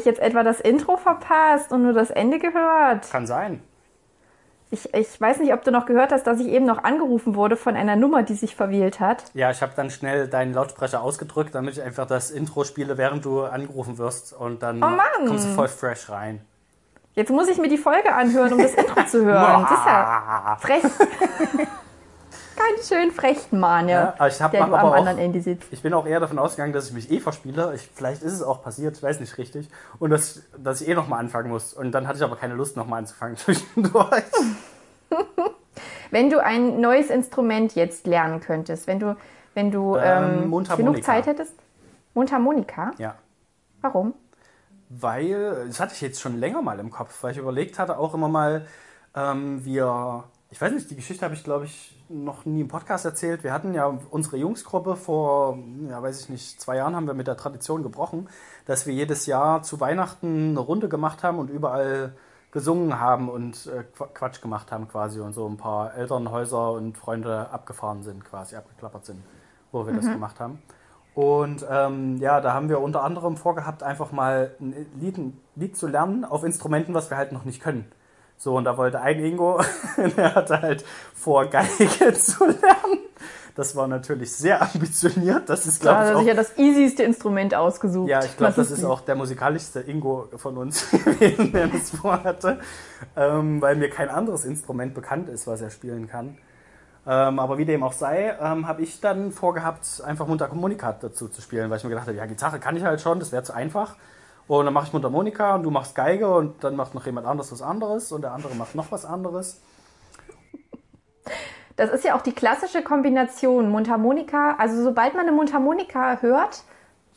ich jetzt etwa das Intro verpasst und nur das Ende gehört? Kann sein. Ich, ich weiß nicht, ob du noch gehört hast, dass ich eben noch angerufen wurde von einer Nummer, die sich verwählt hat. Ja, ich habe dann schnell deinen Lautsprecher ausgedrückt, damit ich einfach das Intro spiele, während du angerufen wirst. Und dann Oh kommst du voll fresh rein. Jetzt muss ich mir die Folge anhören, um das Intro zu hören. Das ist ja frech. Schön frech, Mann, Ja, ich hab der aber am auch- anderen Ende sitzt. Ich bin auch eher davon ausgegangen, dass ich mich eh verspiele. Ich, vielleicht ist es auch passiert, ich weiß nicht richtig. Und dass, dass ich eh nochmal anfangen muss. Und dann hatte ich aber keine Lust, nochmal anzufangen zwischendurch. Wenn du ein neues Instrument jetzt lernen könntest, wenn du, wenn du Ähm, ähm, genug Zeit hättest. Mundharmonika? Ja. Warum? Weil, das hatte ich jetzt schon länger mal im Kopf, weil ich überlegt hatte, auch immer mal, ähm, wir, ich weiß nicht, die Geschichte habe ich, glaube ich, noch nie im Podcast erzählt. Wir hatten ja unsere Jungsgruppe vor, ja, weiß ich nicht, zwei Jahren haben wir mit der Tradition gebrochen, dass wir jedes Jahr zu Weihnachten eine Runde gemacht haben und überall gesungen haben und äh, Qu- Quatsch gemacht haben quasi und so ein paar Elternhäuser und Freunde abgefahren sind, quasi abgeklappert sind, wo wir das gemacht haben. Und ähm, ja, da haben wir unter anderem vorgehabt, einfach mal ein Lied, ein Lied zu lernen auf Instrumenten, was wir halt noch nicht können. So, und da wollte ein Ingo, der hatte halt vor, Geige zu lernen. Das war natürlich sehr ambitioniert. Das ist, Da glaube hat ich, er auch sich ja das easyste Instrument ausgesucht. ja, ich glaube, das ist auch der musikalischste Ingo von uns gewesen, der das vorhatte, ähm, weil mir kein anderes Instrument bekannt ist, was er spielen kann. Ähm, aber wie dem auch sei, ähm, habe ich dann vorgehabt, einfach Mundharmonika dazu zu spielen, weil ich mir gedacht habe, ja, Gitarre kann ich halt schon, das wäre zu einfach. Und dann mache ich Mundharmonika und du machst Geige und dann macht noch jemand anderes was anderes und der andere macht noch was anderes. Das ist ja auch die klassische Kombination Mundharmonika. Also sobald man eine Mundharmonika hört,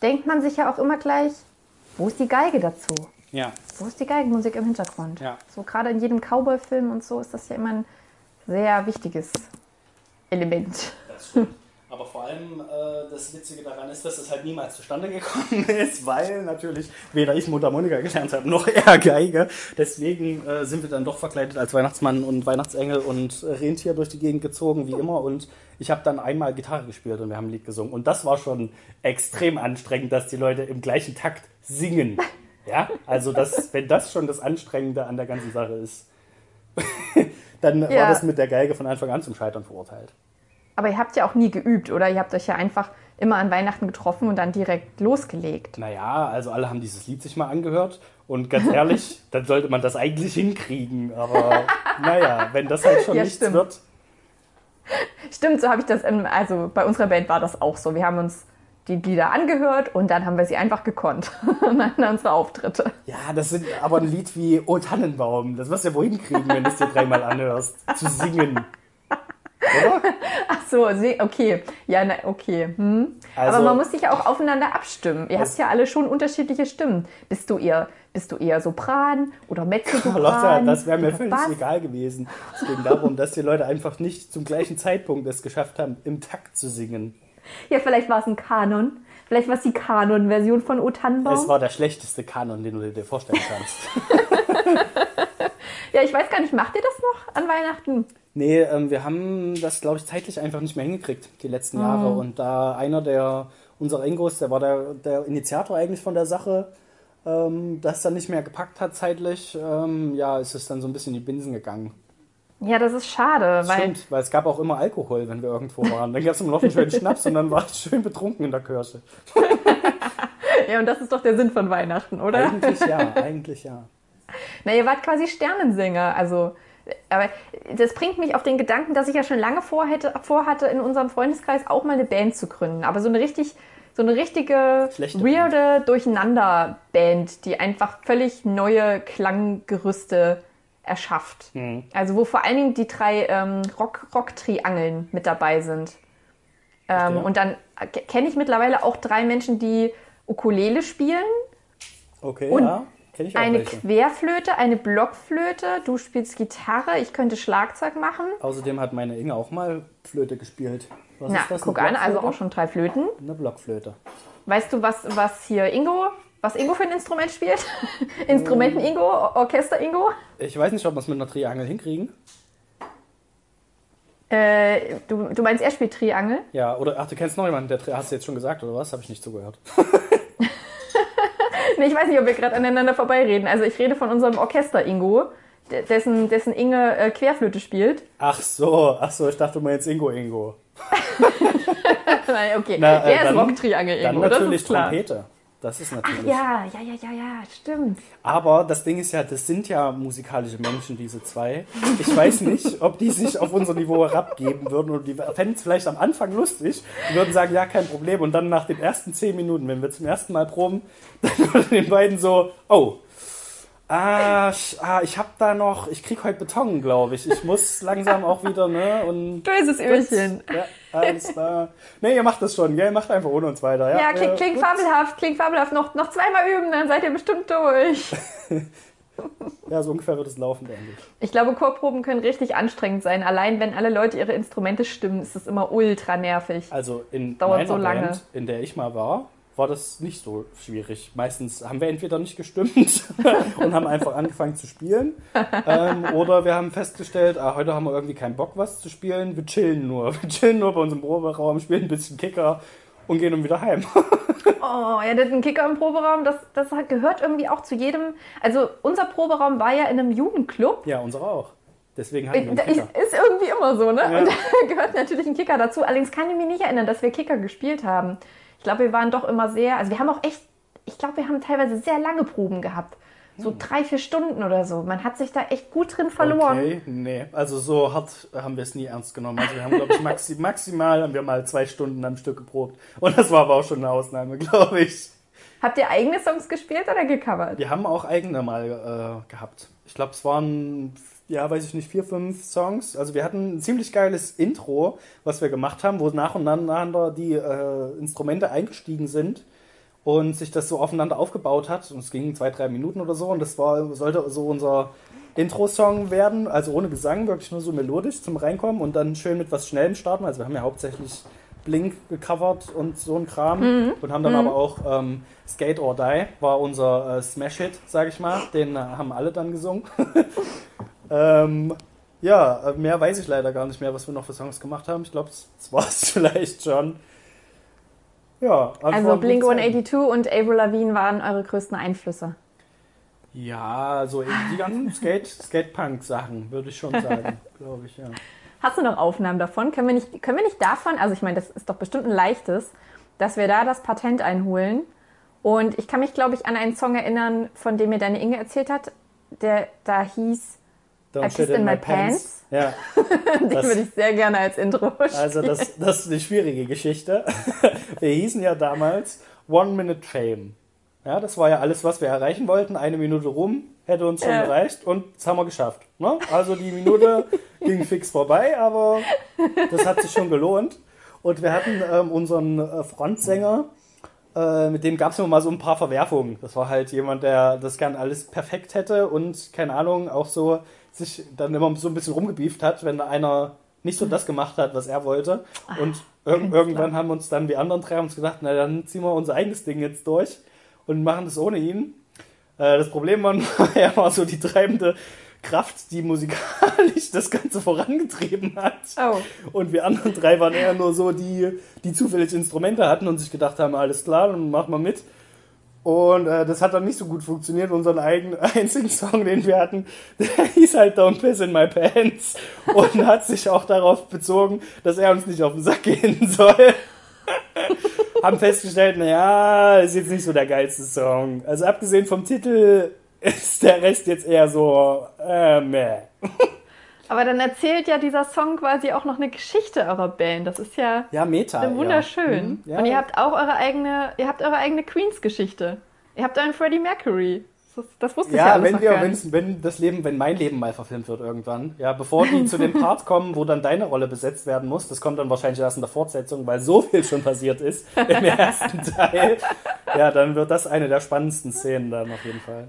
denkt man sich ja auch immer gleich, wo ist die Geige dazu? Ja. Wo ist die Geigenmusik im Hintergrund? Ja. So gerade in jedem Cowboy-Film und so ist das ja immer ein sehr wichtiges Element. Das stimmt. Aber vor allem äh, das Witzige daran ist, dass es halt niemals zustande gekommen ist, weil natürlich weder ich Mundharmonika gelernt habe, noch er Geige. Deswegen äh, sind wir dann doch verkleidet als Weihnachtsmann und Weihnachtsengel und Rentier durch die Gegend gezogen, wie immer. Und ich habe dann einmal Gitarre gespielt und wir haben ein Lied gesungen. Und das war schon extrem anstrengend, dass die Leute im gleichen Takt singen. Ja, also das, wenn das schon das Anstrengende an der ganzen Sache ist, dann war Ja. das mit der Geige von Anfang an zum Scheitern verurteilt. Aber ihr habt ja auch nie geübt, oder? Ihr habt euch ja einfach immer an Weihnachten getroffen und dann direkt losgelegt. Naja, also alle haben dieses Lied sich mal angehört und ganz ehrlich, dann sollte man das eigentlich hinkriegen. Aber naja, wenn das halt schon Ja, nichts stimmt. wird. Stimmt, so habe ich das, im, also bei unserer Band war das auch so. Wir haben uns die Lieder angehört und dann haben wir sie einfach gekonnt. an unsere Auftritte. Ja, das sind aber ein Lied wie O Tannenbaum. Das wirst du ja wohl hinkriegen, wenn du es dir dreimal anhörst. Zu singen. Oder? Ach so, okay. Ja, na, okay. Hm. Also- Aber man muss sich ja auch aufeinander abstimmen. Ihr habt ja alle schon unterschiedliche Stimmen. Bist du eher, bist du eher Sopran oder Mezzosopran? Lotta, das wäre mir völlig Bass? egal gewesen. Es ging darum, dass die Leute einfach nicht zum gleichen Zeitpunkt es geschafft haben, im Takt zu singen. Ja, vielleicht war es ein Kanon. Vielleicht war es die Kanon-Version von O Tannenbaum. Es war der schlechteste Kanon, den du dir vorstellen kannst. ja, ich weiß gar nicht, macht ihr das noch an Weihnachten? Nee, ähm, wir haben das, glaube ich, zeitlich einfach nicht mehr hingekriegt, die letzten Jahre. Und da einer der, unserer Ingos, der war der, der Initiator eigentlich von der Sache, ähm, das dann nicht mehr gepackt hat zeitlich, ähm, ja, ist es dann so ein bisschen in die Binsen gegangen. Ja, das ist schade, weil Stimmt, weil es gab auch immer Alkohol, wenn wir irgendwo waren. Dann gab es immer noch einen schönen Schnaps und dann war ich schön betrunken in der Kirche. ja, und das ist doch der Sinn von Weihnachten, oder? Eigentlich ja, eigentlich ja. Na, ihr wart quasi Sternensänger, also aber das bringt mich auf den Gedanken, dass ich ja schon lange vorhätte, vorhatte, in unserem Freundeskreis auch mal eine Band zu gründen. Aber so eine richtig, so eine richtige Schlechte weirde Durcheinander-Band, die einfach völlig neue Klanggerüste erschafft. Mhm. Also wo vor allen Dingen die drei ähm, Rock- Rock-Triangeln mit dabei sind. Ähm, und dann ke- kenne ich mittlerweile auch drei Menschen, die Ukulele spielen, Okay, Und ja. Eine welche. Querflöte, eine Blockflöte, du spielst Gitarre, ich könnte Schlagzeug machen. Außerdem hat meine Inge auch mal Flöte gespielt. Was Na, ist das? guck an, also auch schon drei Flöten. Eine Blockflöte. Weißt du, was, was hier Ingo, was Ingo für ein Instrument spielt? Instrumenten Ingo, Orchester Ingo? Ich weiß nicht, ob wir es mit einer Triangel hinkriegen. Äh, du, du meinst, er spielt Triangel? Ja, oder ach, du kennst noch jemanden, der hast du jetzt schon gesagt, oder was? Habe ich nicht zugehört. Nee, ich weiß nicht, ob wir gerade aneinander vorbeireden. Also ich rede von unserem Orchester Ingo, de- dessen, dessen Inge äh, Querflöte spielt. Ach so, ach so, ich dachte mal jetzt Ingo Ingo. Nein, okay, Na, äh, der ist dann- Rock-Triangel Dann Ingo, das natürlich ist klar. Trompete. Das ist natürlich. Ach ja, ja, ja, ja, ja, stimmt. Aber das Ding ist ja, das sind ja musikalische Menschen, diese zwei. Ich weiß nicht, ob die sich auf unser Niveau herabgeben würden und die fänden es vielleicht am Anfang lustig. Die würden sagen, ja, kein Problem. Und dann nach den ersten zehn Minuten, wenn wir zum ersten Mal proben, dann würde den beiden so, oh, ah, ah ich hab da noch, ich krieg heute Beton, glaube ich. Ich muss langsam auch wieder, ne? Und Böses Öhrchen. ja, alles klar. Ne, ihr macht das schon, gell? Ihr macht einfach ohne uns weiter. Ja, Ja, klingt, klingt gut. fabelhaft, klingt fabelhaft. Noch, noch zweimal üben, dann seid ihr bestimmt durch. Ja, so ungefähr wird es laufen, denke ich. Ich glaube, Chorproben können richtig anstrengend sein. Allein wenn alle Leute ihre Instrumente stimmen, ist es immer ultra nervig. Also in Dauert meiner so lange. Band, in der ich mal war, war das nicht so schwierig. Meistens haben wir entweder nicht gestimmt und haben einfach angefangen zu spielen, ähm, oder wir haben festgestellt, ah, heute haben wir irgendwie keinen Bock, was zu spielen. Wir chillen nur. Wir chillen nur bei unserem Proberaum, spielen ein bisschen Kicker und gehen dann wieder heim. Oh, ja, das ist ein Kicker im Proberaum, das, das gehört irgendwie auch zu jedem. Also, unser Proberaum war ja in einem Jugendclub. ja, unsere auch. Deswegen hatten wir einen Kicker. ist irgendwie immer so, ne? Ja. Und da gehört natürlich ein Kicker dazu. Allerdings kann ich mich nicht erinnern, dass wir Kicker gespielt haben. Ich glaube, wir waren doch immer sehr, also wir haben auch echt, ich glaube, wir haben teilweise sehr lange Proben gehabt. So Hm. drei, vier Stunden oder so. Man hat sich da echt gut drin verloren. Okay, nee, also so hart haben wir es nie ernst genommen. Also wir haben, glaube ich, maxi maximal haben wir mal zwei Stunden am Stück geprobt. Und das war aber auch schon eine Ausnahme, glaube ich. Habt ihr eigene Songs gespielt oder gecovert? Wir haben auch eigene mal äh, gehabt. Ich glaube, es waren, ja, weiß ich nicht, vier, fünf Songs. Also wir hatten ein ziemlich geiles Intro, was wir gemacht haben, wo nacheinander die äh, Instrumente eingestiegen sind und sich das so aufeinander aufgebaut hat. Und es ging zwei, drei Minuten oder so. Und das war, sollte so unser Intro-Song werden, also ohne Gesang, wirklich nur so melodisch zum Reinkommen und dann schön mit was Schnellem starten. Also wir haben ja hauptsächlich Blink gecovert und so ein Kram und haben dann aber auch ähm, Skate or Die war unser äh, Smash-Hit, sag ich mal. Den äh, haben alle dann gesungen. ähm, ja, mehr weiß ich leider gar nicht mehr, was wir noch für Songs gemacht haben. Ich glaube, das war es vielleicht schon. Ja, Also Blink gute Zeit. 182 und Avril Lavigne waren eure größten Einflüsse. Ja, so eben die ganzen Skate, Skatepunk-Sachen, würde ich schon sagen, glaube ich, ja. Hast du noch Aufnahmen davon? Können wir nicht, können wir nicht davon, also ich meine, das ist doch bestimmt ein leichtes, dass wir da das Patent einholen. Und ich kann mich, glaube ich, an einen Song erinnern, von dem mir deine Inge erzählt hat, der da hieß, Don't I pissed in my pants. Ja, den Das- würde ich sehr gerne als Intro also spielen. das, das ist eine schwierige Geschichte. Wir hießen ja damals One Minute Fame. Ja, das war ja alles, was wir erreichen wollten. Eine Minute rum hätte uns schon Ja. gereicht und das haben wir geschafft. Ne? Also die Minute ging fix vorbei, aber das hat sich schon gelohnt. Und wir hatten ähm, unseren äh, Frontsänger, äh, mit dem gab es immer mal so ein paar Verwerfungen. Das war halt jemand, der das gern alles perfekt hätte und, keine Ahnung, auch so sich dann immer so ein bisschen rumgebieft hat, wenn einer nicht so das gemacht hat, was er wollte. Und ir irgendwann haben uns dann die anderen drei uns gedacht, na dann ziehen wir unser eigenes Ding jetzt durch und machen das ohne ihn. Äh, das Problem war, er war so die treibende Kraft, die musikalisch das Ganze vorangetrieben hat. Oh. Und wir anderen drei waren eher nur so, die, die zufällig Instrumente hatten und sich gedacht haben, alles klar, dann machen wir mit. Und äh, das hat dann nicht so gut funktioniert. Unseren eigenen einzigen Song, den wir hatten, der hieß halt Don't Piss in My Pants und hat sich auch darauf bezogen, dass er uns nicht auf den Sack gehen soll. Haben festgestellt, naja, ist jetzt nicht so der geilste Song. Also abgesehen vom Titel ist der Rest jetzt eher so, äh, meh. Aber dann erzählt ja dieser Song quasi auch noch eine Geschichte eurer Band. Das ist ja Ja, Meta. wunderschön. Ja. Mhm, ja. Und ihr habt auch eure eigene, ihr habt eure eigene Queens-Geschichte. Ihr habt einen Freddie Mercury. Das, das wusste ich ja Ja, alles wenn wir, gar wenn's, wenn das Leben, wenn mein Leben mal verfilmt wird irgendwann, ja, bevor die zu dem Part kommen, wo dann deine Rolle besetzt werden muss, das kommt dann wahrscheinlich erst in der Fortsetzung, weil so viel schon passiert ist im ersten Teil. Ja, dann wird das eine der spannendsten Szenen dann auf jeden Fall.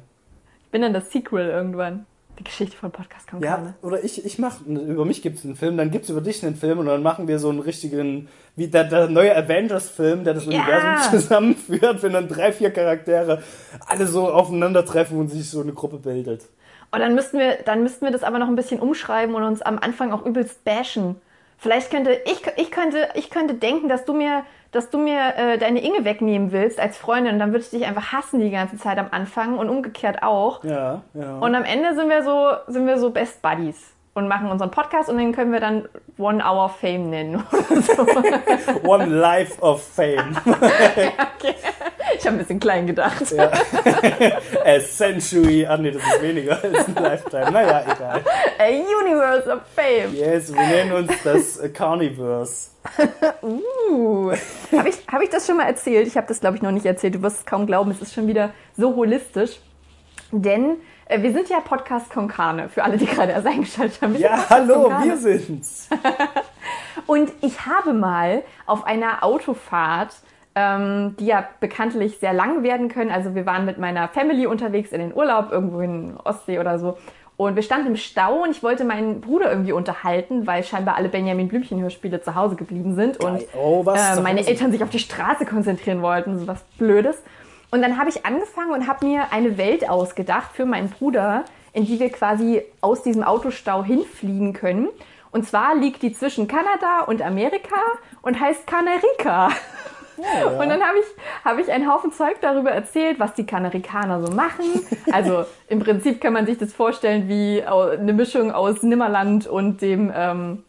Ich bin dann das Sequel irgendwann. Die Geschichte von Podcast kommt Ja, gerade. oder ich, ich mache, über mich gibt es einen Film, dann gibt es über dich einen Film und dann machen wir so einen richtigen, wie der, der neue Avengers-Film, der das Ja. Universum zusammenführt, wenn dann drei, vier Charaktere alle so aufeinandertreffen und sich so eine Gruppe bildet. Und dann müssten wir, dann müssten wir das aber noch ein bisschen umschreiben und uns am Anfang auch übelst bashen. Vielleicht könnte ich, ich könnte, ich könnte denken, dass du mir, dass du mir äh, deine Inge wegnehmen willst als Freundin, dann würde ich dich einfach hassen die ganze Zeit am Anfang und umgekehrt auch. Ja, ja. Und am Ende sind wir so, sind wir so Best Buddies und machen unseren Podcast und den können wir dann One Hour Fame nennen so. One Life of Fame. okay. Ich habe ein bisschen klein gedacht. Ja. A century. Ah, nee, das ist weniger als ein Lifetime. Naja, egal. A Universe of Fame. Yes, wir nennen uns das Carniverse. Uh. Habe ich, hab ich das schon mal erzählt? Ich habe das, glaube ich, noch nicht erzählt. Du wirst es kaum glauben, es ist schon wieder so holistisch. Denn wir sind ja Podcast Konkane, für alle, die gerade erst eingeschaltet haben. Wir Ja, hallo, Konkane. wir sind's. Und ich habe mal auf einer Autofahrt, ähm, die ja bekanntlich sehr lang werden können, also wir waren mit meiner Family unterwegs in den Urlaub, irgendwo in Ostsee oder so. Und wir standen im Stau und ich wollte meinen Bruder irgendwie unterhalten, weil scheinbar alle Benjamin Blümchen-Hörspiele zu Hause geblieben sind und. Oh, äh, meine? Eltern sich auf die Straße konzentrieren wollten, so was Blödes. Und dann habe ich angefangen und habe mir eine Welt ausgedacht für meinen Bruder, in die wir quasi aus diesem Autostau hinfliegen können. Und zwar liegt die zwischen Kanada und Amerika und heißt Kanarika. Und dann habe ich, hab ich einen Haufen Zeug darüber erzählt, was die Kanarikaner so machen. Also im Prinzip kann man sich das vorstellen wie eine Mischung aus Nimmerland und dem ähm,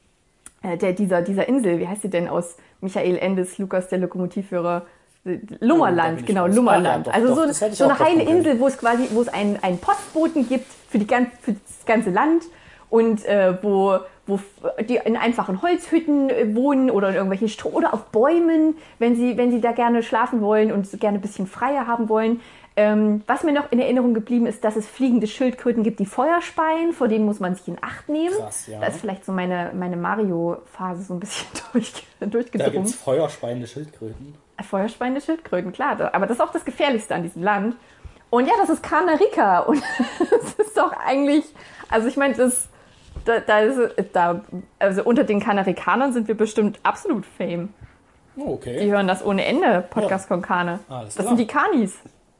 äh, der, dieser, dieser Insel, wie heißt sie denn aus Michael Endes, Lukas der Lokomotivführer? Oh, Lummerland, ich genau. Lummerland. Ah, ja, doch, also doch, so, so eine heile. Insel, wo es quasi, wo es einen, einen Postboten gibt für, die ganz, für das ganze Land und äh, wo, wo die in einfachen Holzhütten äh, wohnen oder in irgendwelchen Stroh oder auf Bäumen, wenn sie, wenn sie da gerne schlafen wollen und gerne ein bisschen freier haben wollen. Ähm, was mir noch in Erinnerung geblieben ist, dass es fliegende Schildkröten gibt, die Feuer speien, vor denen muss man sich in Acht nehmen. Krass, ja. Da ist vielleicht so meine, meine Mario-Phase so ein bisschen durch, Da durchgedrungen. gibt's feuerspeiende Schildkröten. Feuerspeiende Schildkröten, klar. Aber das ist auch das Gefährlichste an diesem Land. Und ja, das ist Kanarika. Und das ist doch eigentlich, also ich meine, das, da, da ist, da, also unter den Kanarikanern sind wir bestimmt absolut Fame. Oh, okay. Die hören das ohne Ende, Podcast Konkane. Alles Das klar. sind die Kanis.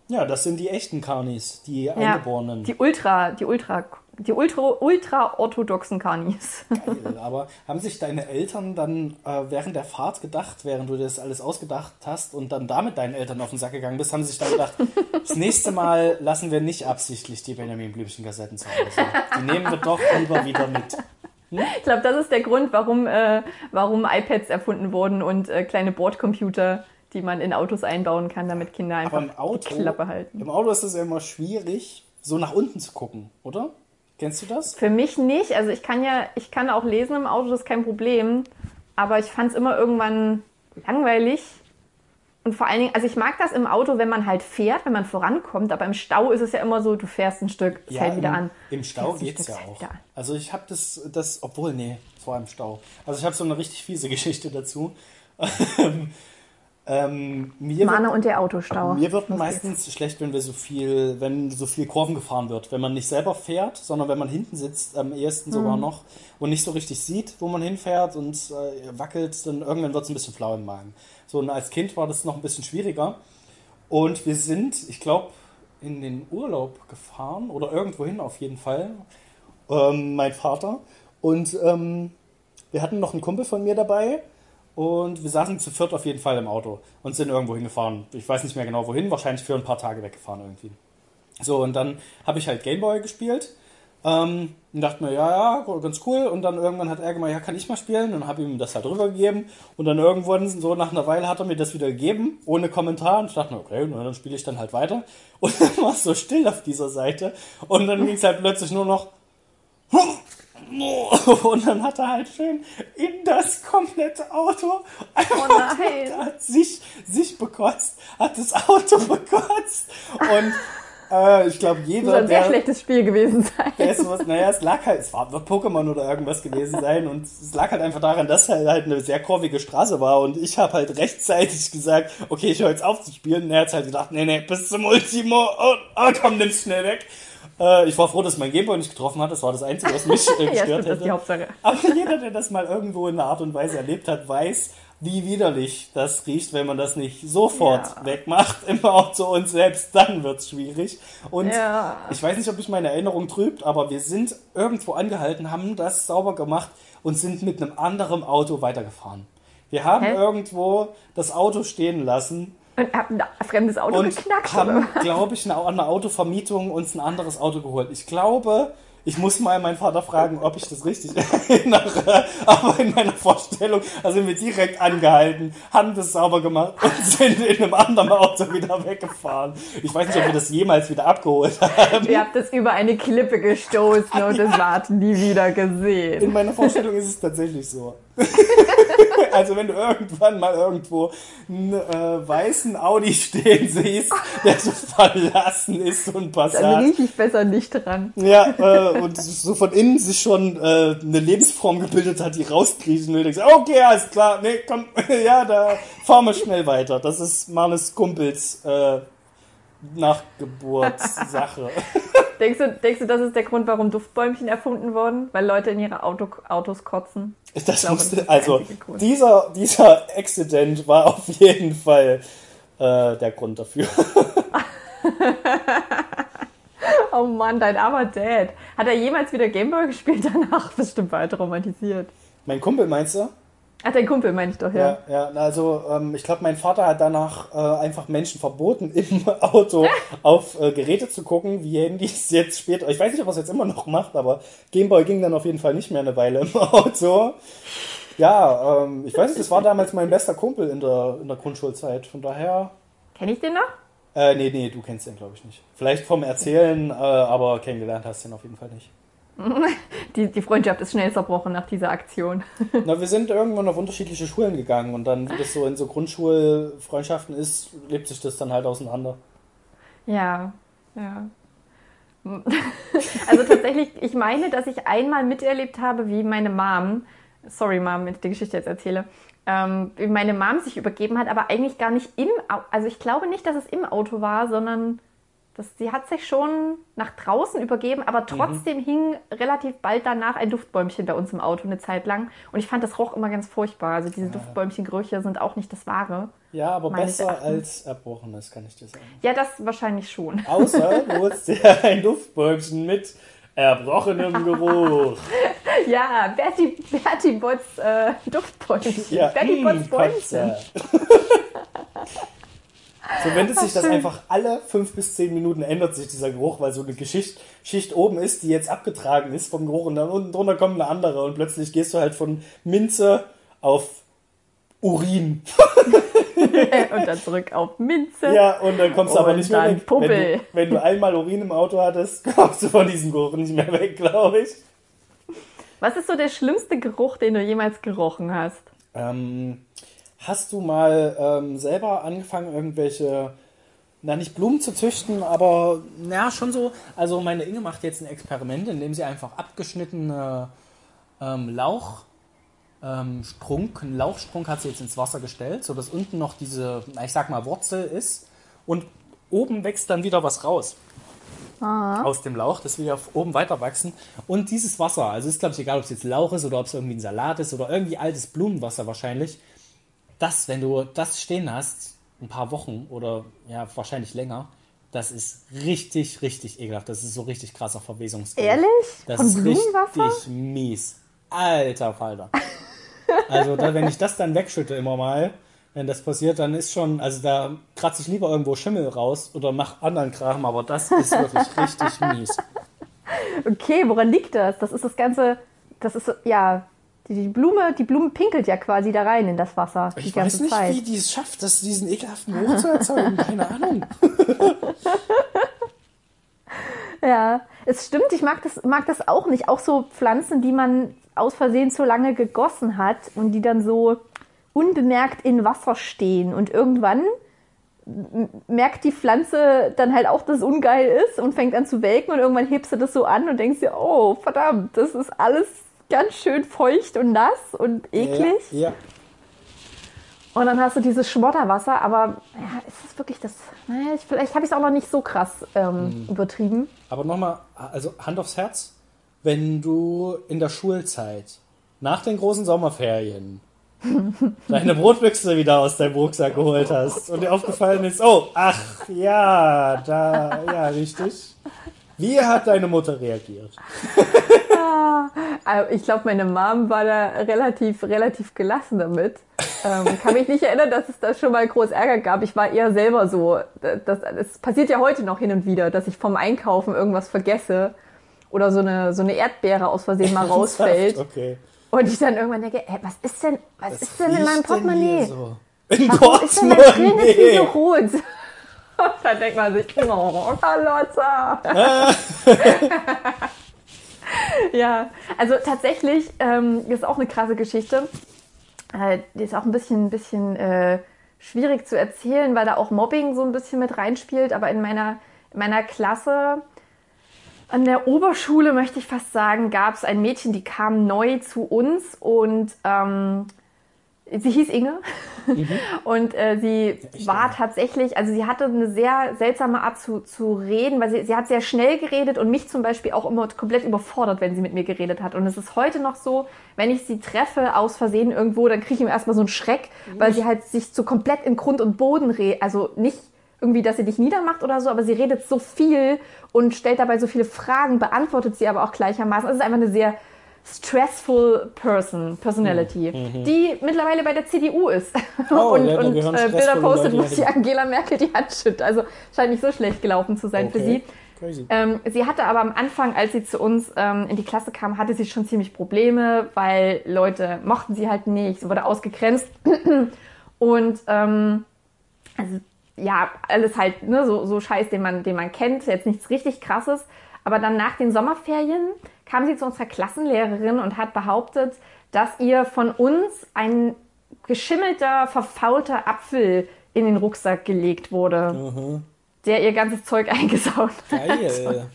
Ja, das sind die echten Karnis, die Ja, Eingeborenen. die Ultra, die Ultra, die Ultra, ultra-orthodoxen Kanis. Geil. Aber haben sich deine Eltern dann äh, während der Fahrt gedacht, während du das alles ausgedacht hast und dann damit deinen Eltern auf den Sack gegangen bist, haben sie sich dann gedacht, das nächste Mal lassen wir nicht absichtlich die Benjamin Blümchen-Kassetten zu Hause. Die nehmen wir doch lieber wieder mit. Ich glaube, das ist der Grund, warum, äh, warum iPads erfunden wurden und äh, kleine Bordcomputer, die man in Autos einbauen kann, damit Kinder einfach Auto, die Klappe halten. im Auto ist es ja immer schwierig, so nach unten zu gucken, oder? Kennst du das? Für mich nicht. Also ich kann ja, ich kann auch lesen im Auto, das ist kein Problem. Aber ich fand es immer irgendwann langweilig. Und vor allen Dingen, also ich mag das im Auto, wenn man halt fährt, wenn man vorankommt. Aber im Stau ist es ja immer so, du fährst ein Stück, es hält wieder im, an. Im Stau geht's Stück, ja auch. Also ich habe das, das, obwohl, nee, vor allem Stau. Also ich habe so eine richtig fiese Geschichte dazu. Ähm, mir Mana wird, und der Autostau. mir wird Los meistens schlecht, wenn wir so viel, wenn so viel Kurven gefahren wird. Wenn man nicht selber fährt, sondern wenn man hinten sitzt, am ehesten Mhm. sogar noch, und nicht so richtig sieht, wo man hinfährt und äh, wackelt, dann irgendwann wird es ein bisschen flau im Magen. So, und als Kind war das noch ein bisschen schwieriger. Und wir sind, ich glaube, in den Urlaub gefahren oder irgendwohin auf jeden Fall. Ähm, mein Vater. Und ähm, wir hatten noch einen Kumpel von mir dabei. Und wir saßen zu viert auf jeden Fall im Auto und sind irgendwo hingefahren. Ich weiß nicht mehr genau wohin, wahrscheinlich für ein paar Tage weggefahren irgendwie. So, und dann habe ich halt Gameboy gespielt. Ähm, und dachte mir, ja, ja, ganz cool. Und dann irgendwann hat er gemeint, ja, kann ich mal spielen? Und habe ihm das halt rübergegeben. Und dann irgendwann, so nach einer Weile, hat er mir das wieder gegeben, ohne Kommentar. Und ich dachte mir, okay, na, dann spiele ich dann halt weiter. Und dann war es so still auf dieser Seite. Und dann ging es halt plötzlich nur noch. Und dann hat er halt schön in das komplette Auto Oh nein. er hat sich, sich bekotzt, hat das Auto bekotzt. Und äh, ich glaube, Das jeder, soll ein sehr der, schlechtes Spiel gewesen sein. der ist sowas, naja, es lag halt, es war, Pokémon oder irgendwas gewesen sein und es lag halt einfach daran, dass halt, halt eine sehr kurvige Straße war und ich habe halt rechtzeitig gesagt, okay, ich höre jetzt auf zu spielen und er hat halt gedacht, nee, nee, bis zum Ultimo, oh, oh komm, nimm's schnell weg. Äh, ich war froh, dass mein Gameboy nicht getroffen hat, das war das Einzige, was mich äh, Ja, gestört stimmt, das ist die hätte. Hauptsache. Aber jeder, der das mal irgendwo in einer Art und Weise erlebt hat, weiß, wie widerlich das riecht, wenn man das nicht sofort Ja. wegmacht im Auto und selbst dann wird es schwierig. Und Ja. ich weiß nicht, ob mich meine Erinnerung trübt, aber wir sind irgendwo angehalten, haben das sauber gemacht und sind mit einem anderen Auto weitergefahren. Wir haben Hä? irgendwo das Auto stehen lassen Und hab ein fremdes Auto und geknackt. haben, glaube ich, eine, an einer Autovermietung uns ein anderes Auto geholt. Ich glaube, ich muss mal meinen Vater fragen, ob ich das richtig erinnere. Aber in meiner Vorstellung, da sind wir direkt angehalten, haben das sauber gemacht und sind in einem anderen Auto wieder weggefahren. Ich weiß nicht, ob wir das jemals wieder abgeholt haben. Ihr habt es über eine Klippe gestoßen und es ward nie wieder In gesehen. meiner Vorstellung ist es tatsächlich so. also wenn du irgendwann mal irgendwo einen äh, weißen Audi stehen siehst, der so verlassen ist, so ein Dann Passat. riech ich besser nicht dran. Ja, äh, und so von innen sich schon äh, eine Lebensform gebildet hat, die rauskriechen will. Denkst, okay, alles klar, nee, komm, ja, da fahren wir schnell weiter. Das ist Marnes Kumpels äh, Nachgeburtssache. Denkst du, denkst du, das ist der Grund, warum Duftbäumchen erfunden wurden? Weil Leute in ihre Auto, Autos kotzen? Das glaube, musste, das also dieser, dieser Accident war auf jeden Fall äh, der Grund dafür. Oh Mann, dein armer Dad. Hat er jemals wieder Gameboy gespielt danach? Bestimmt weiter romantisiert. Mein Kumpel, meinst du? Ach, dein Kumpel meine ich doch, ja. Ja, ja, also ähm, ich glaube, mein Vater hat danach äh, einfach Menschen verboten, im Auto auf äh, Geräte zu gucken, wie Handys jetzt später. Ich weiß nicht, ob er es jetzt immer noch macht, aber Gameboy ging dann auf jeden Fall nicht mehr eine Weile im Auto. Ja, ähm, ich weiß nicht, das war damals mein bester Kumpel in der, in der Grundschulzeit. Von daher. Kenn ich den noch? Äh, nee, nee, du kennst den, glaube ich, nicht. Vielleicht vom Erzählen, äh, aber kennengelernt hast du ihn auf jeden Fall nicht. Die, die Freundschaft ist schnell zerbrochen nach dieser Aktion. Na, wir sind irgendwann auf unterschiedliche Schulen gegangen und dann, wie das so in so Grundschulfreundschaften ist, lebt sich das dann halt auseinander. Ja, ja. Also tatsächlich, ich meine, dass ich einmal miterlebt habe, wie meine Mom, sorry Mom, wenn ich die Geschichte jetzt erzähle, ähm, wie meine Mom sich übergeben hat, aber eigentlich gar nicht im Auto, also ich glaube nicht, dass es im Auto war, sondern dass sie hat sich schon nach draußen übergeben, aber trotzdem hing relativ bald danach ein Duftbäumchen bei uns im Auto eine Zeit lang und ich fand das roch immer ganz furchtbar. Also diese Duftbäumchengerüche sind auch nicht das Wahre. Ja, aber besser Erachtens. als Erbrochenes, kann ich dir sagen. Ja, das wahrscheinlich schon. Außer du holst dir ein Duftbäumchen mit erbrochenem Geruch. Ja, Bertie, Bertie Botts äh, Duftbäumchen. Ja, Bertie Botts Bäumchen. So wendet sich das einfach alle fünf bis zehn Minuten ändert sich dieser Geruch, weil so eine Geschicht, Schicht oben ist, die jetzt abgetragen ist vom Geruch und dann unten drunter kommt eine andere und plötzlich gehst du halt von Minze auf Urin. Und dann zurück auf Minze. Ja, und dann kommst du aber nicht mehr weg. Wenn Puppel. du, wenn du einmal Urin im Auto hattest, kommst du von diesem Geruch nicht mehr weg, glaube ich. Was ist so der schlimmste Geruch, den du jemals gerochen hast? Ähm, hast du mal ähm, selber angefangen, irgendwelche, na nicht Blumen zu züchten, aber na schon so. Also meine Inge macht jetzt ein Experiment, in dem sie einfach abgeschnittene ähm, Lauch, ähm, Strunk, einen Lauchstrunk hat sie jetzt ins Wasser gestellt, sodass unten noch diese, ich sag mal, Wurzel ist und oben wächst dann wieder was raus. Aus dem Lauch, das will ja oben weiter wachsen. Und dieses Wasser, also ist glaube ich egal, ob es jetzt Lauch ist oder ob es irgendwie ein Salat ist oder irgendwie altes Blumenwasser wahrscheinlich. Das, wenn du das stehen hast, ein paar Wochen oder ja, wahrscheinlich länger, das ist richtig, richtig ekelhaft. Das ist so richtig krasser Verwesungsgeruch. Ehrlich? Das Von ist Blumenwasser? richtig mies. Alter Falter. Also, da, wenn ich das dann wegschütte immer mal, wenn das passiert, dann ist schon, also da kratze ich lieber irgendwo Schimmel raus oder mach anderen Kram, aber das ist wirklich richtig mies. Okay, woran liegt das? Das ist das Ganze, das ist so, ja, die, die Blume, die Blume pinkelt ja quasi da rein in das Wasser die Ich ganze weiß nicht, Zeit. wie die es schafft, das, diesen ekelhaften Geruch zu erzeugen. Keine Ahnung. Ja, es stimmt, ich mag das, mag das auch nicht. Auch so Pflanzen, die man aus Versehen zu lange gegossen hat und die dann so unbemerkt in Wasser stehen. Und irgendwann merkt die Pflanze dann halt auch, dass es ungeil ist und fängt an zu welken und irgendwann hebst du das so an und denkst dir, oh verdammt, das ist alles ganz schön feucht und nass und eklig. Ja, ja. Und dann hast du dieses Schmodderwasser, aber ja, ist das wirklich das? Naja, ich, vielleicht habe ich es auch noch nicht so krass ähm, übertrieben. Aber nochmal, also Hand aufs Herz, wenn du in der Schulzeit nach den großen Sommerferien deine Brotbüchse wieder aus deinem Rucksack geholt hast und dir aufgefallen ist, oh, ach ja, da, ja, richtig. Wie hat deine Mutter reagiert? Also ich glaube, meine Mom war da relativ, relativ gelassen damit. Ähm, kann mich nicht erinnern, dass es da schon mal groß Ärger gab. Ich war eher selber so. Das, das passiert ja heute noch hin und wieder, dass ich vom Einkaufen irgendwas vergesse oder so eine, so eine Erdbeere aus Versehen mal rausfällt. okay. Und ich dann irgendwann denke, ey, was ist denn, was, was ist denn in meinem Portemonnaie? So? Im Warum ist denn da drin ist die so rot? Und dann denkt man sich, oh, Carlotta. ja, also tatsächlich ähm, ist auch eine krasse Geschichte. Äh, die ist auch ein bisschen, bisschen äh, schwierig zu erzählen, weil da auch Mobbing so ein bisschen mit reinspielt. Aber in meiner, in meiner Klasse an der Oberschule, möchte ich fast sagen, gab es ein Mädchen, die kam neu zu uns und ähm, sie hieß Inge mhm. und äh, sie ja, war tatsächlich, also sie hatte eine sehr seltsame Art zu, zu reden, weil sie, sie hat sehr schnell geredet und mich zum Beispiel auch immer komplett überfordert, wenn sie mit mir geredet hat. Und es ist heute noch so, wenn ich sie treffe aus Versehen irgendwo, dann kriege ich mir erstmal so einen Schreck, mhm. weil sie halt sich so komplett in Grund und Boden redet, also nicht irgendwie, dass sie dich niedermacht oder so, aber sie redet so viel und stellt dabei so viele Fragen, beantwortet sie aber auch gleichermaßen. Es ist einfach eine sehr stressful person, Personality, mhm. mhm. die mittlerweile bei der CDU ist oh, und, ja, und äh, Bilder postet, wo sie Angela Merkel die Hand schüttet. Also scheint nicht so schlecht gelaufen zu sein okay. für sie. Ähm, sie hatte aber am Anfang, als sie zu uns ähm, in die Klasse kam, hatte sie schon ziemlich Probleme, weil Leute mochten sie halt nicht, sie wurde ausgegrenzt und ähm, also, ja, alles halt ne, so, so Scheiß, den man, den man kennt, jetzt nichts richtig krasses. Aber dann nach den Sommerferien kam sie zu unserer Klassenlehrerin und hat behauptet, dass ihr von uns ein geschimmelter, verfaulter Apfel in den Rucksack gelegt wurde, mhm. der ihr ganzes Zeug eingesaugt Geil. hat.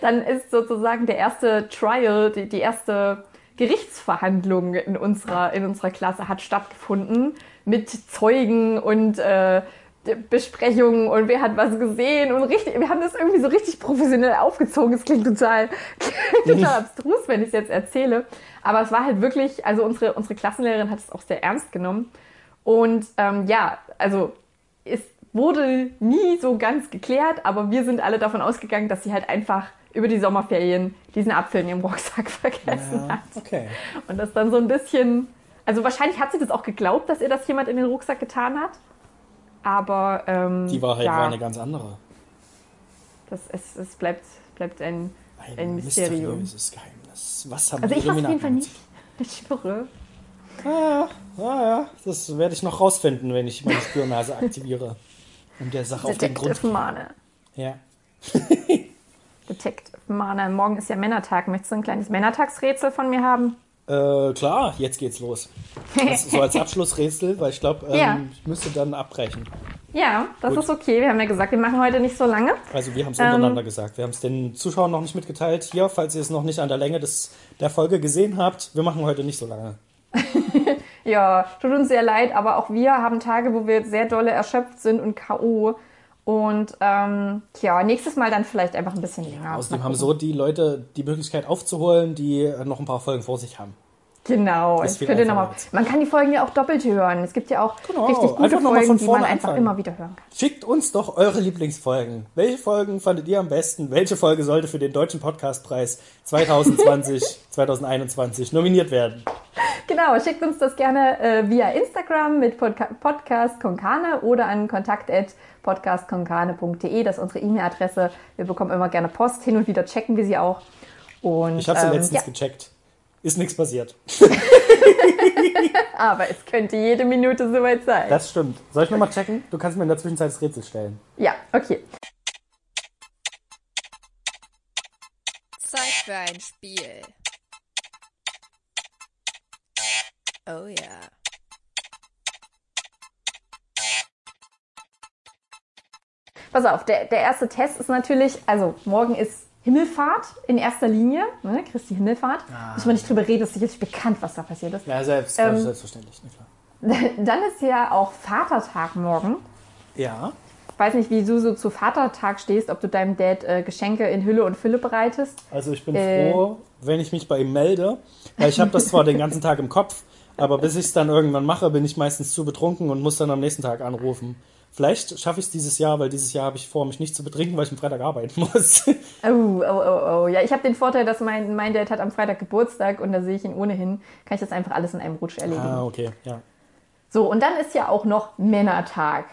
Dann ist sozusagen der erste Trial, die, die erste Gerichtsverhandlung in unserer, in unserer Klasse hat stattgefunden mit Zeugen und äh, Besprechungen und wer hat was gesehen und richtig, wir haben das irgendwie so richtig professionell aufgezogen. Es klingt total, total abstrus, wenn ich es jetzt erzähle. Aber es war halt wirklich, also unsere, unsere Klassenlehrerin hat es auch sehr ernst genommen. Und ähm, ja, also es wurde nie so ganz geklärt, aber wir sind alle davon ausgegangen, dass sie halt einfach über die Sommerferien diesen Apfel in ihrem Rucksack vergessen ja, hat. Okay. Und das dann so ein bisschen, also wahrscheinlich hat sie das auch geglaubt, dass ihr das jemand in den Rucksack getan hat. Aber ähm, die Wahrheit ja, war eine ganz andere. Das, es, es bleibt, bleibt ein, ein, ein Mysterium. mysteriöses Geheimnis. Was haben also ich weiß auf jeden Fall nicht. Ich schwöre. Ah, ah, ja, das werde ich noch rausfinden, wenn ich meine Spürnase aktiviere. Um der Sache auf den Grund. Mane. Ja. Detective Mane. Morgen ist ja Männertag. Möchtest du ein kleines Männertagsrätsel von mir haben? Äh, klar, jetzt geht's los. Das so als Abschlussrätsel, weil ich glaube, ähm, ja. ich müsste dann abbrechen. Ja, das Gut. ist okay. Wir haben ja gesagt, wir machen heute nicht so lange. Also wir haben es ähm, untereinander gesagt. Wir haben es den Zuschauern noch nicht mitgeteilt. Hier, falls ihr es noch nicht an der Länge des, der Folge gesehen habt, wir machen heute nicht so lange. ja, tut uns sehr leid, aber auch wir haben Tage, wo wir sehr dolle erschöpft sind und K.O. Und ähm, ja, nächstes Mal dann vielleicht einfach ein bisschen länger. Außerdem haben so die Leute die Möglichkeit aufzuholen, die noch ein paar Folgen vor sich haben. Genau, ich könnte noch mal, man kann die Folgen ja auch doppelt hören. Es gibt ja auch genau, richtig gute Folgen, die man einfach immer wieder hören kann. Schickt uns doch eure Lieblingsfolgen. Welche Folgen fandet ihr am besten? Welche Folge sollte für den Deutschen Podcastpreis 2020, 2021 nominiert werden? Genau, schickt uns das gerne äh, via Instagram mit Podca Podcast Konkane oder an kontakt.podcastkonkane.de. Das ist unsere E-Mail-Adresse. Wir bekommen immer gerne Post. Hin und wieder checken wir sie auch. Und, ich habe sie ähm, letztens ja. gecheckt. Ist nichts passiert. Aber es könnte jede Minute soweit sein. Das stimmt. Soll ich nochmal checken? Du kannst mir in der Zwischenzeit das Rätsel stellen. Ja, okay. Zeit für ein Spiel. Oh ja. Pass auf, der, der erste Test ist natürlich, also morgen ist Himmelfahrt in erster Linie, ne, Christi Himmelfahrt. Ah. Muss man nicht drüber reden, ist sicherlich bekannt, was da passiert ist. Ja, selbst, ähm, selbstverständlich. Ne, dann ist ja auch Vatertag morgen. Ja. Ich weiß nicht, wie du so zu Vatertag stehst, ob du deinem Dad äh, Geschenke in Hülle und Fülle bereitest. Also ich bin äh, froh, wenn ich mich bei ihm melde, weil ich habe das zwar den ganzen Tag im Kopf, Aber bis ich es dann irgendwann mache, bin ich meistens zu betrunken und muss dann am nächsten Tag anrufen. Vielleicht schaffe ich es dieses Jahr, weil dieses Jahr habe ich vor, mich nicht zu betrinken, weil ich am Freitag arbeiten muss. Oh, oh, oh, oh. Ja, ich habe den Vorteil, dass mein, mein Dad hat am Freitag Geburtstag und da sehe ich ihn ohnehin. Kann ich das einfach alles in einem Rutsch erledigen. ah, okay, ja. So, und dann ist ja auch noch Männertag.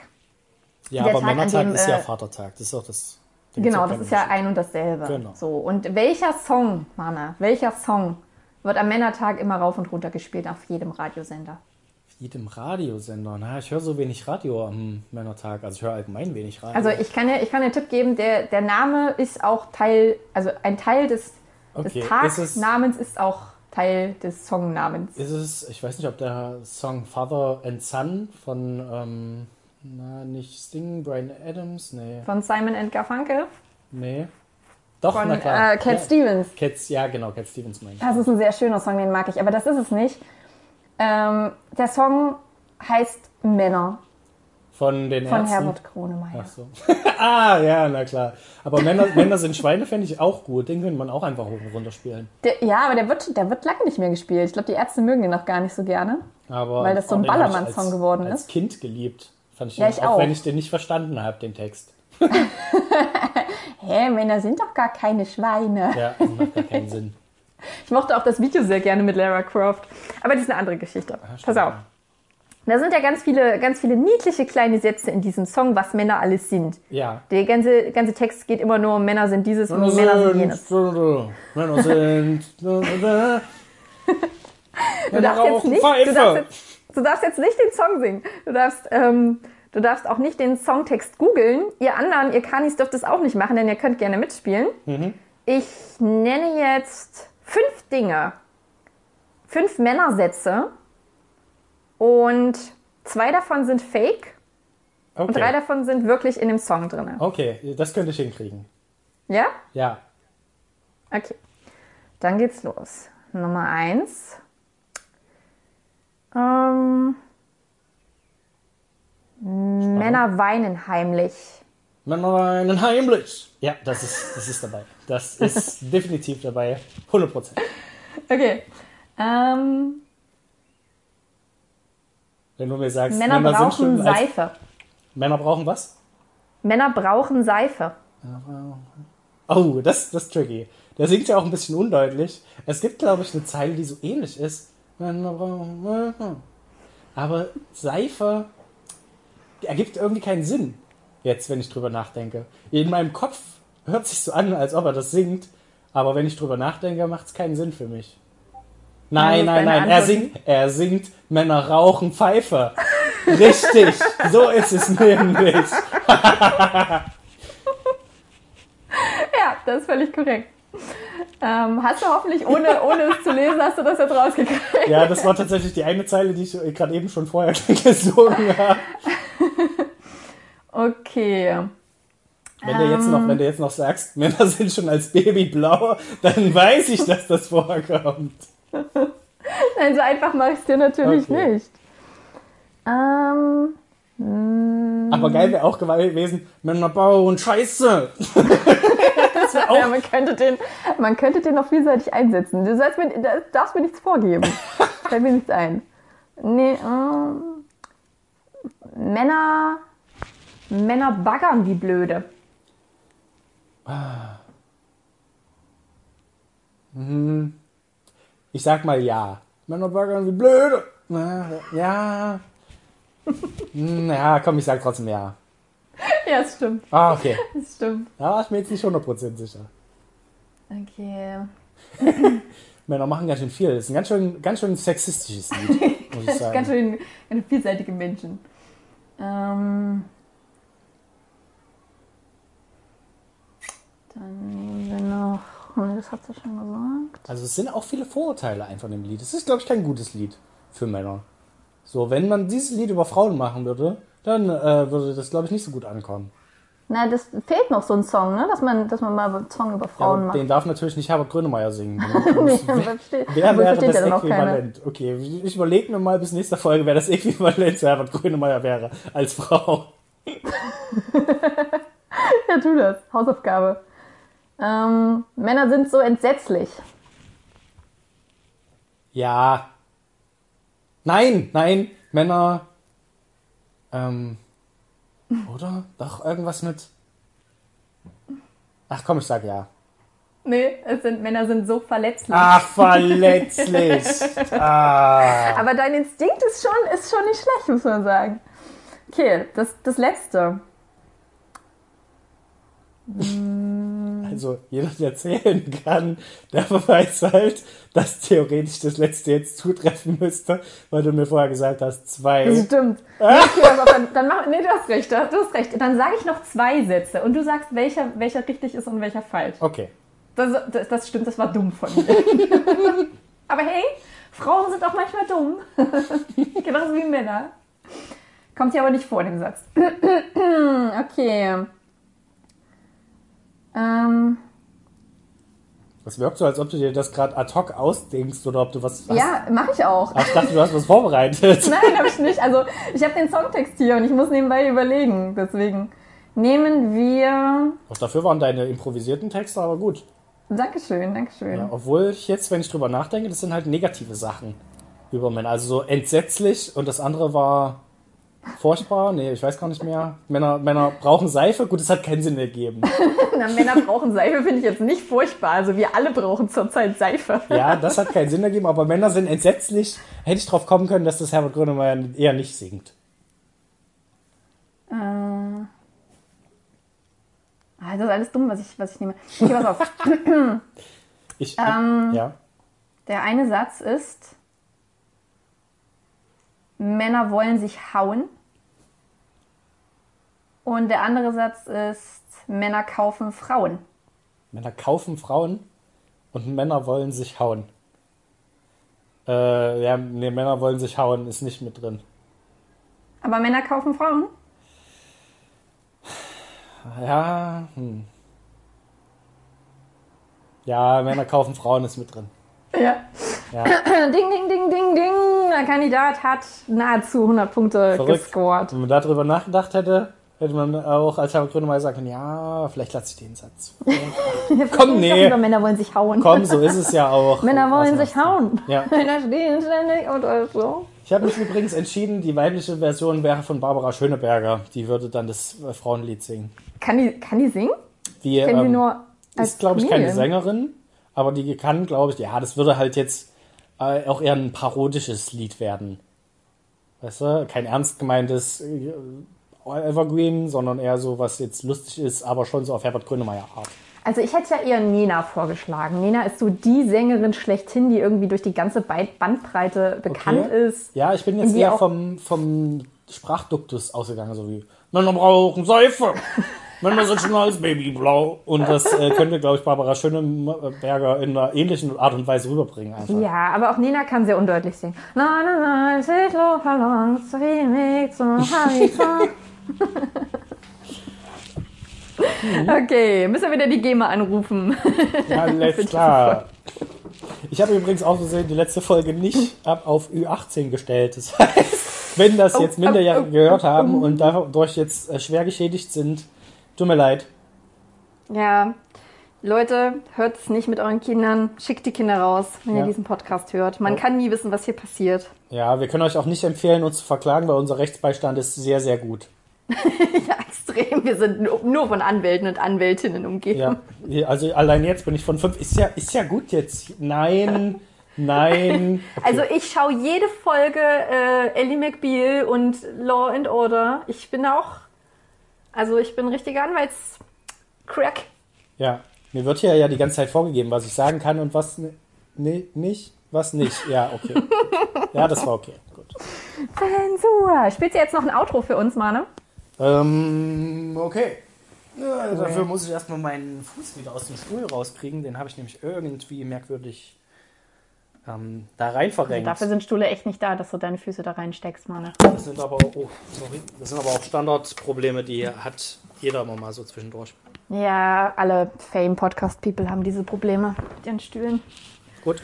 Ja, Der aber Tag, Männertag dem, ist ja äh, Vatertag. Das ist doch das. Genau, auch das ist ja ein und dasselbe. Genau. So, und welcher Song, Mana, welcher Song wird am Männertag immer rauf und runter gespielt auf jedem Radiosender? Jedem Radiosender. Na, ich höre so wenig Radio am Männertag. Also ich höre allgemein wenig Radio. Also ich kann dir, ich kann dir einen Tipp geben, der, der Name ist auch Teil, also ein Teil des, Okay, des ist es- Tagnamens ist auch Teil des Songnamens. ist es, ich weiß nicht, ob der Song Father and Son von, ähm, na, nicht Sting, Brian Adams? Nee. Von Simon and Garfunkel, Nee. Doch, von na klar. äh, Cat ja, Stevens. Cats, ja, genau, Cat Stevens meine ich. Das ist ein sehr schöner Song, den mag ich, aber das ist es nicht. Ähm, der Song heißt Männer Von den von. Herbert Grönemeyer. Ach so. ah, ja, na klar. Aber Männer, Männer sind Schweine fände ich auch gut. Den könnte man auch einfach hoch und runter spielen. Der, ja, aber der wird, der wird lange nicht mehr gespielt. Ich glaube, die Ärzte mögen den noch gar nicht so gerne. Aber Weil das so ein Ballermann-Song als- geworden als ist. Kind geliebt. Fand ich, Ja, ich auch, auch. wenn ich den nicht verstanden habe, den Text. Hä, Männer sind doch gar keine Schweine. Ja, macht gar keinen Sinn. Ich mochte auch das Video sehr gerne mit Lara Croft. Aber das ist eine andere Geschichte. Pass auf. Da sind ja ganz viele, ganz viele niedliche kleine Sätze in diesem Song, was Männer alles sind. Ja. Der ganze, ganze Text geht immer nur um Männer sind dieses und Männer sind jenes. Männer sind. Du darfst, jetzt nicht, du, darfst jetzt, du darfst jetzt nicht den Song singen. Du darfst, ähm, du darfst auch nicht den Songtext googeln. Ihr anderen, ihr Kanis dürft es auch nicht machen, denn ihr könnt gerne mitspielen. Mhm. Ich nenne jetzt fünf Dinge. Fünf Männersätze. Und zwei davon sind fake und drei Okay. davon sind wirklich in dem Song drin. okay, das könnte ich hinkriegen. Ja? Ja. Okay. Dann geht's los. Nummer eins. Ähm, Männer weinen heimlich. Männer weinen heimlich. Ja, das ist, das ist dabei. Das ist definitiv dabei. 100 Prozent. Okay. Ähm, Wenn du mir sagst, Männer sind brauchen Seife. Männer brauchen was? Männer brauchen Seife. Oh, das, das ist tricky. Der singt ja auch ein bisschen undeutlich. Es gibt, glaube ich, eine Zeile, die so ähnlich ist. Männer brauchen- Aber Seife ergibt irgendwie keinen Sinn. Jetzt, wenn ich drüber nachdenke. In meinem Kopf hört sich so an, als ob er das singt. Aber wenn ich drüber nachdenke, macht es keinen Sinn für mich. Nein, nein, nein. Er singt, er singt Männer rauchen Pfeife. Richtig. so ist es nämlich. Ja, das ist völlig korrekt. Ähm, hast du hoffentlich, ohne, ohne es zu lesen, hast du das jetzt rausgekriegt? Ja, das war tatsächlich die eine Zeile, die ich gerade eben schon vorher gesungen habe. Okay. Wenn du jetzt noch, wenn du jetzt noch sagst, Männer sind schon als Baby blau, dann weiß ich, dass das vorkommt. Nein, so einfach mache ich es dir natürlich Okay. nicht. Ähm, Aber geil wäre auch gewesen, Männer bauen Scheiße. ja, man, könnte den, man könnte den noch vielseitig einsetzen. Du sollst mir, da darfst mir nichts vorgeben. Fällt mir nichts ein. Nee, ähm, Männer, Männer baggern wie blöde. Ich sag mal ja. Männer baggern wie blöde. Ja. Hm, Ja, komm, ich sag trotzdem ja. Ja, das stimmt. Ah, okay. Das stimmt. Da war ich mir jetzt nicht 100% sicher. Okay. Männer machen ganz schön viel. Das ist ein ganz schön, ganz schön sexistisches Lied, muss ich sagen. Ganz schön ganz vielseitige Menschen. Ähm, dann nehmen wir noch. Nee, das hat sie schon gesagt. Also es sind auch viele Vorurteile einfach in dem Lied. Es ist, glaube ich, kein gutes Lied für Männer. So, wenn man dieses Lied über Frauen machen würde, dann äh, würde das, glaube ich, nicht so gut ankommen. Na, das fehlt noch so ein Song, ne? Dass man, dass man mal einen Song über Ja, Frauen aber macht. den darf natürlich nicht Herbert Grönemeyer singen. Nee, Wer aber wäre das ja. Äquivalent? Okay, ich überlege mir mal bis nächste Folge, wer das Äquivalent zu Herbert Grönemeyer wäre als Frau. Ja, tu das. Hausaufgabe. Ähm, Männer sind so entsetzlich. Ja. Nein, nein, Männer. Ähm. Oder? Doch, irgendwas mit. Ach komm, ich sag ja. Nee, es sind, Männer sind so verletzlich. Ach, verletzlich. ah. Aber dein Instinkt ist schon, ist schon nicht schlecht, muss man sagen. Okay, das, das letzte. Also, jeder, der zählen kann, der weiß halt, dass theoretisch das letzte jetzt zutreffen müsste, weil du mir vorher gesagt hast, Das zwei. stimmt. Ja, okay, aber dann, dann mach, nee, du hast recht, du hast recht. Dann sage ich noch zwei Sätze und du sagst, welcher, welcher richtig ist und welcher falsch. Okay. Das, das, das stimmt, das war dumm von mir. aber hey, Frauen sind auch manchmal dumm. Genauso wie Männer. Kommt hier aber nicht vor, dem Satz. okay. Ähm, Das wirkt so, als ob du dir das gerade ad hoc ausdenkst oder ob du was hast. ja, mache ich auch. Ach, ich dachte, du hast was vorbereitet. Nein, habe ich nicht. Also ich habe den Songtext hier und ich muss nebenbei überlegen. Deswegen nehmen wir. Auch dafür waren deine improvisierten Texte aber gut. Dankeschön, Dankeschön. Ja, obwohl ich jetzt, wenn ich drüber nachdenke, das sind halt negative Sachen über Männer. Also so entsetzlich und das andere war furchtbar. Nee, ich weiß gar nicht mehr. Männer, Männer brauchen Seife. Gut, es hat keinen Sinn ergeben. Na, Männer brauchen Seife, finde ich jetzt nicht furchtbar. Also wir alle brauchen zurzeit Seife. Ja, das hat keinen Sinn ergeben, aber Männer sind entsetzlich. Hätte ich drauf kommen können, dass das Herbert Grönemeyer eher nicht singt. Äh, ah, das ist alles dumm, was ich, was ich nehme. Okay, pass auf. Ich, Ähm. ja. Der eine Satz ist: Männer wollen sich hauen. Und der andere Satz ist: Männer kaufen Frauen. Männer kaufen Frauen und Männer wollen sich hauen. Äh, ja, nee, Männer wollen sich hauen, ist nicht mit drin. Aber Männer kaufen Frauen? Ja, hm. Ja, Männer kaufen Frauen ist mit drin. Ja. Ja. Ding, ding, ding, ding, ding. Der Kandidat hat nahezu 100 Punkte Verrückt. gescored. Wenn man darüber nachgedacht hätte, hätte man auch als Herbert Grönemeyer sagen können, ja, vielleicht lasse ich den Satz. Komm, nee. Über Männer wollen sich hauen. Komm, so ist es ja auch. Männer wollen sich hauen. Ja. Männer stehen ständig und so. Ich habe mich übrigens entschieden, die weibliche Version wäre von Barbara Schöneberger. Die würde dann das äh, Frauenlied singen. Kann die, kann die singen? Die kenne die ähm, nur ist, glaube ich, keine. Sängerin, aber die kann, glaube ich, ja, das würde halt jetzt äh, auch eher ein parodisches Lied werden. Weißt du, kein ernst gemeintes äh, Evergreen, sondern eher so, was jetzt lustig ist, aber schon so auf Herbert Grönemeyer Art. Also ich hätte ja eher Nena vorgeschlagen. Nena ist so die Sängerin schlechthin, die irgendwie durch die ganze Bandbreite bekannt Okay. ist. Ja, ich bin jetzt eher vom, vom Sprachduktus ausgegangen, so wie Männer brauchen Seife, Männer sind schon als Babyblau. Und das äh, könnte, glaube ich, Barbara Schöneberger in einer ähnlichen Art und Weise rüberbringen. Einfach. Ja, aber auch Nena kann sehr undeutlich singen. Na, na, na, Silo, Ballon, Weg zum Horizont. Okay, müssen wir wieder die GEMA anrufen. Ja, alles klar. Ich habe übrigens auch gesehen, die letzte Folge nicht ab auf Ü18 gestellt. Das heißt, wenn das jetzt Minderjährige gehört haben und dadurch jetzt äh, schwer geschädigt sind, tut mir leid. Ja, Leute, hört es nicht mit euren Kindern. Schickt die Kinder raus, wenn Ja. ihr diesen Podcast hört. Man Ja. kann nie wissen, was hier passiert. Ja, wir können euch auch nicht empfehlen, uns zu verklagen, weil unser Rechtsbeistand ist sehr, sehr gut. Ja, extrem. Wir sind nur, von Anwälten und Anwältinnen umgeben. Ja, also allein jetzt bin ich von fünf. Ist ja, ist ja gut jetzt. Nein, nein. Also ich schaue jede Folge äh, Ellie McBeal und Law and Order. Ich bin auch, also ich bin richtiger Anwaltscrack. Ja, mir wird hier ja die ganze Zeit vorgegeben, was ich sagen kann und was ni- nicht, was nicht. Ja, okay. Ja, das war okay. Gut. Zensur. Spielst du jetzt noch ein Outro für uns, Mane? Ähm, okay. Ja, dafür muss ich erstmal meinen Fuß wieder aus dem Stuhl rauskriegen. Den habe ich nämlich irgendwie merkwürdig ähm, da rein verrenkt. Dafür sind Stühle echt nicht da, dass du deine Füße da reinsteckst, Mane. Das sind aber, oh, sorry. Das sind aber auch Standardprobleme, die hat jeder immer mal so zwischendurch. Ja, alle Fame-Podcast-People haben diese Probleme mit ihren Stühlen. Gut.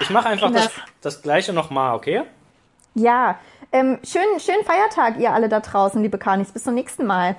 Ich mache einfach das, das gleiche nochmal, okay? Ja, ähm, schönen, schönen Feiertag, ihr alle da draußen, liebe Kanis. Bis zum nächsten Mal.